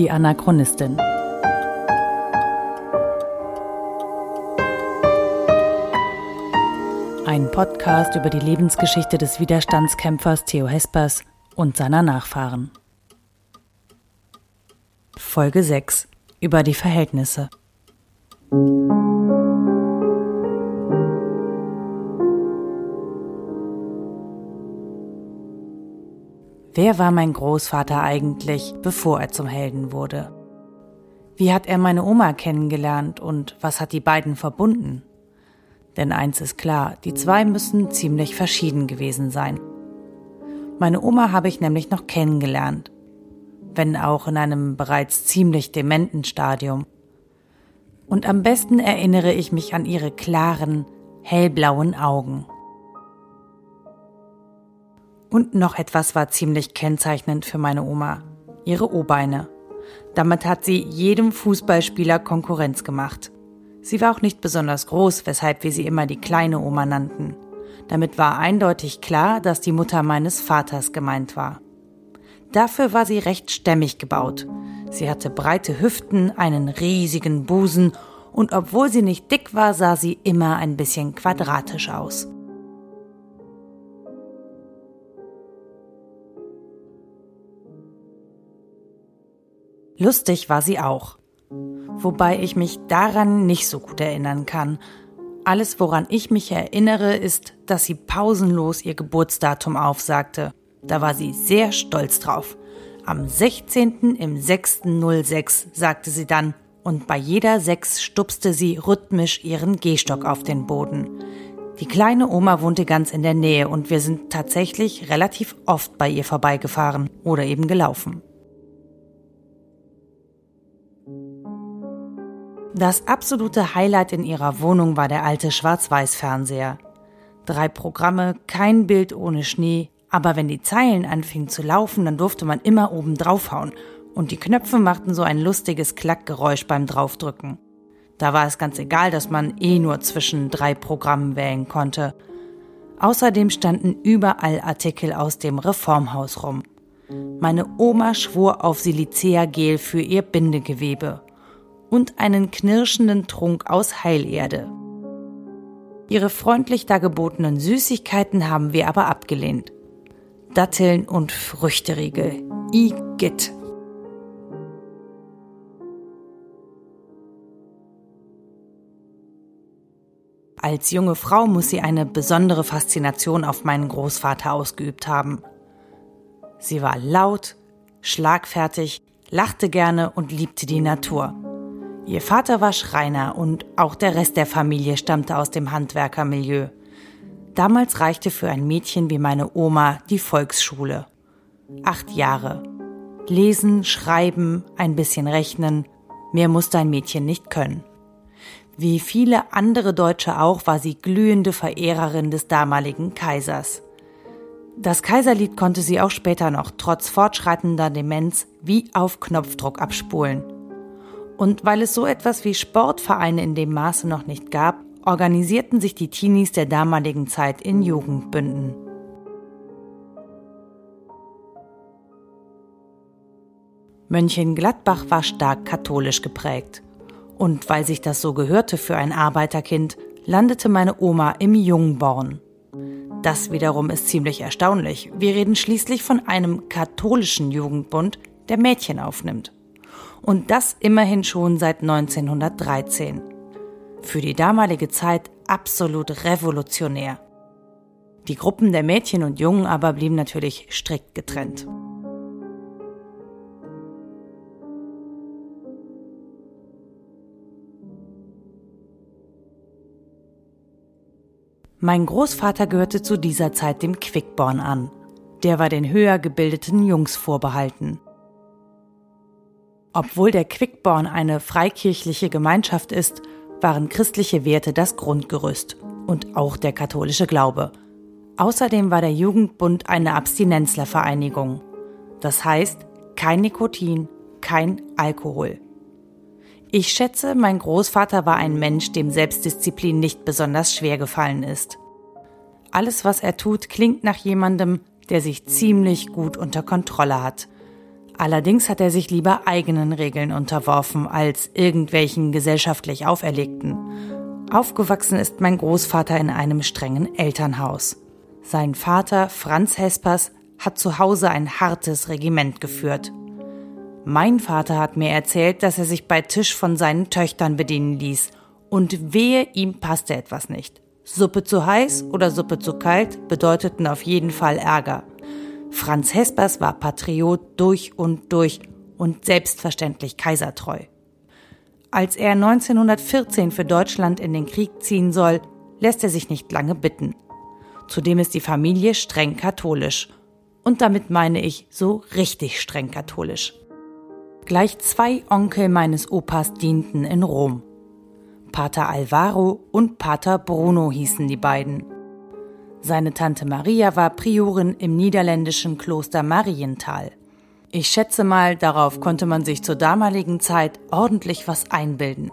Die Anachronistin. Ein Podcast über die Lebensgeschichte des Widerstandskämpfers Theo Hespers und seiner Nachfahren. Folge 6 über die Verhältnisse. Wer war mein Großvater eigentlich, bevor er zum Helden wurde? Wie hat er meine Oma kennengelernt und was hat die beiden verbunden? Denn eins ist klar, die zwei müssen ziemlich verschieden gewesen sein. Meine Oma habe ich nämlich noch kennengelernt, wenn auch in einem bereits ziemlich dementen Stadium. Und am besten erinnere ich mich an ihre klaren, hellblauen Augen. Und noch etwas war ziemlich kennzeichnend für meine Oma. Ihre O-Beine. Damit hat sie jedem Fußballspieler Konkurrenz gemacht. Sie war auch nicht besonders groß, weshalb wir sie immer die kleine Oma nannten. Damit war eindeutig klar, dass die Mutter meines Vaters gemeint war. Dafür war sie recht stämmig gebaut. Sie hatte breite Hüften, einen riesigen Busen und obwohl sie nicht dick war, sah sie immer ein bisschen quadratisch aus. Lustig war sie auch. Wobei ich mich daran nicht so gut erinnern kann. Alles, woran ich mich erinnere, ist, dass sie pausenlos ihr Geburtsdatum aufsagte. Da war sie sehr stolz drauf. Am 16. im 6.06 sagte sie dann, und bei jeder Sechs stupste sie rhythmisch ihren Gehstock auf den Boden. Die kleine Oma wohnte ganz in der Nähe und wir sind tatsächlich relativ oft bei ihr vorbeigefahren oder eben gelaufen. Das absolute Highlight in ihrer Wohnung war der alte Schwarz-Weiß-Fernseher. Drei Programme, kein Bild ohne Schnee, aber wenn die Zeilen anfingen zu laufen, dann durfte man immer oben draufhauen und die Knöpfe machten so ein lustiges Klackgeräusch beim Draufdrücken. Da war es ganz egal, dass man eh nur zwischen drei Programmen wählen konnte. Außerdem standen überall Artikel aus dem Reformhaus rum. Meine Oma schwor auf Silicea-Gel für ihr Bindegewebe und einen knirschenden Trunk aus Heilerde. Ihre freundlich dargebotenen Süßigkeiten haben wir aber abgelehnt. Datteln und Früchteriegel. Igitt. Als junge Frau muss sie eine besondere Faszination auf meinen Großvater ausgeübt haben. Sie war laut, schlagfertig, lachte gerne und liebte die Natur. Ihr Vater war Schreiner und auch der Rest der Familie stammte aus dem Handwerkermilieu. Damals reichte für ein Mädchen wie meine Oma die Volksschule. Acht Jahre. Lesen, schreiben, ein bisschen rechnen, mehr musste ein Mädchen nicht können. Wie viele andere Deutsche auch war sie glühende Verehrerin des damaligen Kaisers. Das Kaiserlied konnte sie auch später noch trotz fortschreitender Demenz wie auf Knopfdruck abspulen. Und weil es so etwas wie Sportvereine in dem Maße noch nicht gab, organisierten sich die Teenies der damaligen Zeit in Jugendbünden. Mönchengladbach war stark katholisch geprägt. Und weil sich das so gehörte für ein Arbeiterkind, landete meine Oma im Jungborn. Das wiederum ist ziemlich erstaunlich. Wir reden schließlich von einem katholischen Jugendbund, der Mädchen aufnimmt. Und das immerhin schon seit 1913. Für die damalige Zeit absolut revolutionär. Die Gruppen der Mädchen und Jungen aber blieben natürlich strikt getrennt. Mein Großvater gehörte zu dieser Zeit dem Quickborn an. Der war den höher gebildeten Jungs vorbehalten. Obwohl der Quickborn eine freikirchliche Gemeinschaft ist, waren christliche Werte das Grundgerüst und auch der katholische Glaube. Außerdem war der Jugendbund eine Abstinenzlervereinigung. Das heißt, kein Nikotin, kein Alkohol. Ich schätze, mein Großvater war ein Mensch, dem Selbstdisziplin nicht besonders schwer gefallen ist. Alles, was er tut, klingt nach jemandem, der sich ziemlich gut unter Kontrolle hat. Allerdings hat er sich lieber eigenen Regeln unterworfen als irgendwelchen gesellschaftlich auferlegten. Aufgewachsen ist mein Großvater in einem strengen Elternhaus. Sein Vater, Franz Hespers, hat zu Hause ein hartes Regiment geführt. Mein Vater hat mir erzählt, dass er sich bei Tisch von seinen Töchtern bedienen ließ, und wehe, ihm passte etwas nicht. Suppe zu heiß oder Suppe zu kalt bedeuteten auf jeden Fall Ärger. Franz Hespers war Patriot durch und durch und selbstverständlich kaisertreu. Als er 1914 für Deutschland in den Krieg ziehen soll, lässt er sich nicht lange bitten. Zudem ist die Familie streng katholisch. Und damit meine ich so richtig streng katholisch. Gleich zwei Onkel meines Opas dienten in Rom. Pater Alvaro und Pater Bruno hießen die beiden. Seine Tante Maria war Priorin im niederländischen Kloster Marienthal. Ich schätze mal, darauf konnte man sich zur damaligen Zeit ordentlich was einbilden.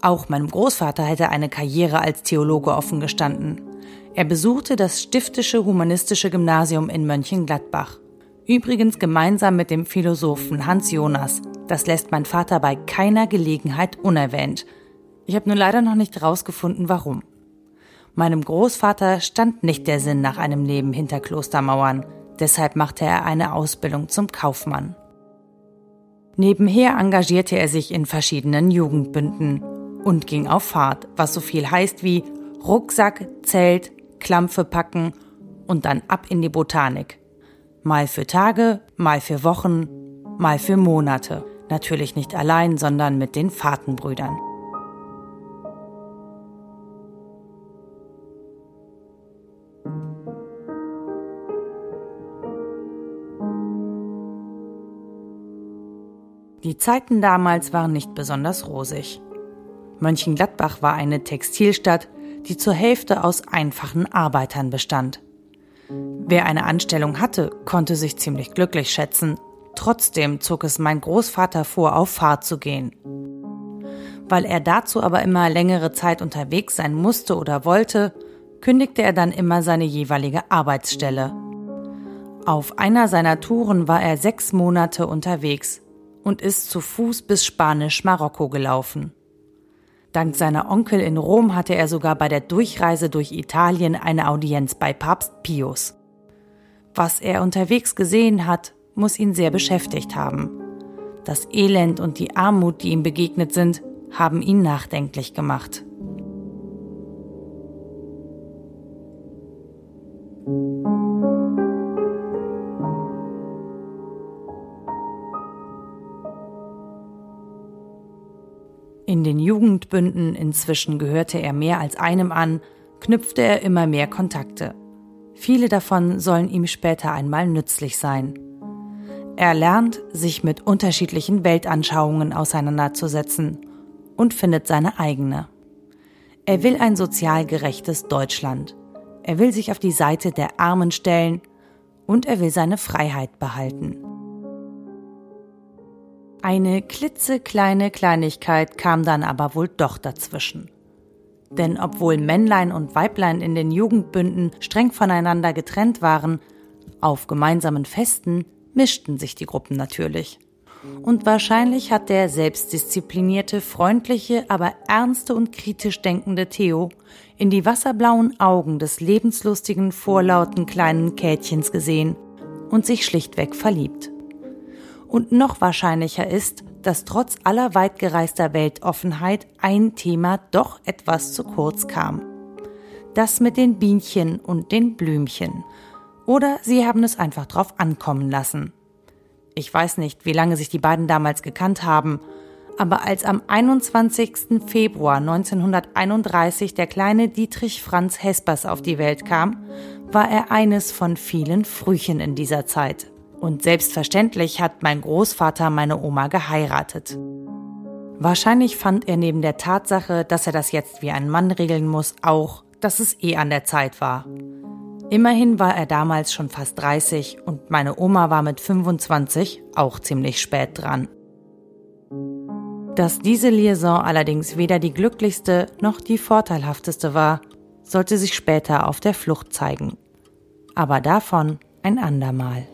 Auch meinem Großvater hätte eine Karriere als Theologe offen gestanden. Er besuchte das stiftische humanistische Gymnasium in Mönchengladbach. Übrigens gemeinsam mit dem Philosophen Hans Jonas. Das lässt mein Vater bei keiner Gelegenheit unerwähnt. Ich habe nur leider noch nicht herausgefunden, warum. Meinem Großvater stand nicht der Sinn nach einem Leben hinter Klostermauern, deshalb machte er eine Ausbildung zum Kaufmann. Nebenher engagierte er sich in verschiedenen Jugendbünden und ging auf Fahrt, was so viel heißt wie Rucksack, Zelt, Klampfe packen und dann ab in die Botanik. Mal für Tage, mal für Wochen, mal für Monate. Natürlich nicht allein, sondern mit den Fahrtenbrüdern. Die Zeiten damals waren nicht besonders rosig. Mönchengladbach war eine Textilstadt, die zur Hälfte aus einfachen Arbeitern bestand. Wer eine Anstellung hatte, konnte sich ziemlich glücklich schätzen. Trotzdem zog es mein Großvater vor, auf Fahrt zu gehen. Weil er dazu aber immer längere Zeit unterwegs sein musste oder wollte, kündigte er dann immer seine jeweilige Arbeitsstelle. Auf einer seiner Touren war er sechs Monate unterwegs und ist zu Fuß bis Spanisch-Marokko gelaufen. Dank seiner Onkel in Rom hatte er sogar bei der Durchreise durch Italien eine Audienz bei Papst Pius. Was er unterwegs gesehen hat, muss ihn sehr beschäftigt haben. Das Elend und die Armut, die ihm begegnet sind, haben ihn nachdenklich gemacht. Jugendbünden, inzwischen gehörte er mehr als einem an, knüpfte er immer mehr Kontakte. Viele davon sollen ihm später einmal nützlich sein. Er lernt, sich mit unterschiedlichen Weltanschauungen auseinanderzusetzen und findet seine eigene. Er will ein sozial gerechtes Deutschland. Er will sich auf die Seite der Armen stellen und er will seine Freiheit behalten. Eine klitzekleine Kleinigkeit kam dann aber wohl doch dazwischen. Denn obwohl Männlein und Weiblein in den Jugendbünden streng voneinander getrennt waren, auf gemeinsamen Festen mischten sich die Gruppen natürlich. Und wahrscheinlich hat der selbstdisziplinierte, freundliche, aber ernste und kritisch denkende Theo in die wasserblauen Augen des lebenslustigen, vorlauten kleinen Kätchens gesehen und sich schlichtweg verliebt. Und noch wahrscheinlicher ist, dass trotz aller weitgereister Weltoffenheit ein Thema doch etwas zu kurz kam. Das mit den Bienchen und den Blümchen. Oder sie haben es einfach drauf ankommen lassen. Ich weiß nicht, wie lange sich die beiden damals gekannt haben, aber als am 21. Februar 1931 der kleine Dietrich Franz Hespers auf die Welt kam, war er eines von vielen Frühchen in dieser Zeit. Und selbstverständlich hat mein Großvater meine Oma geheiratet. Wahrscheinlich fand er neben der Tatsache, dass er das jetzt wie ein Mann regeln muss, auch, dass es eh an der Zeit war. Immerhin war er damals schon fast 30 und meine Oma war mit 25 auch ziemlich spät dran. Dass diese Liaison allerdings weder die glücklichste noch die vorteilhafteste war, sollte sich später auf der Flucht zeigen. Aber davon ein andermal.